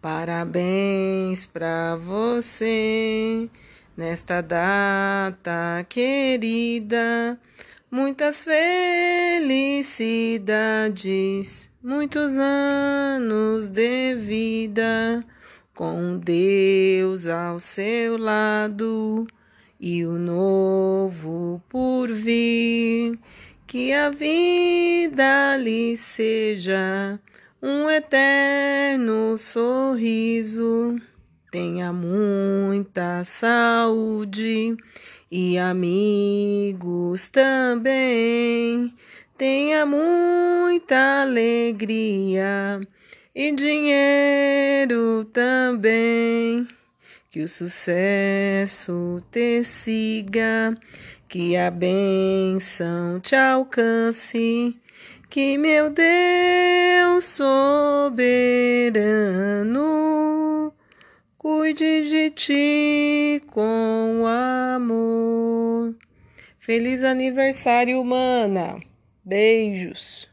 Parabéns pra você nesta data querida. Muitas felicidades, muitos anos de vida, com Deus ao seu lado e o novo por vir. Que a vida lhe seja um eterno. Tenha muita saúde e amigos também. Tenha muita alegria e dinheiro também. Que o sucesso te siga, que a benção te alcance, que meu Deus soberano cuide de ti com amor. Feliz aniversário, humana! Beijos!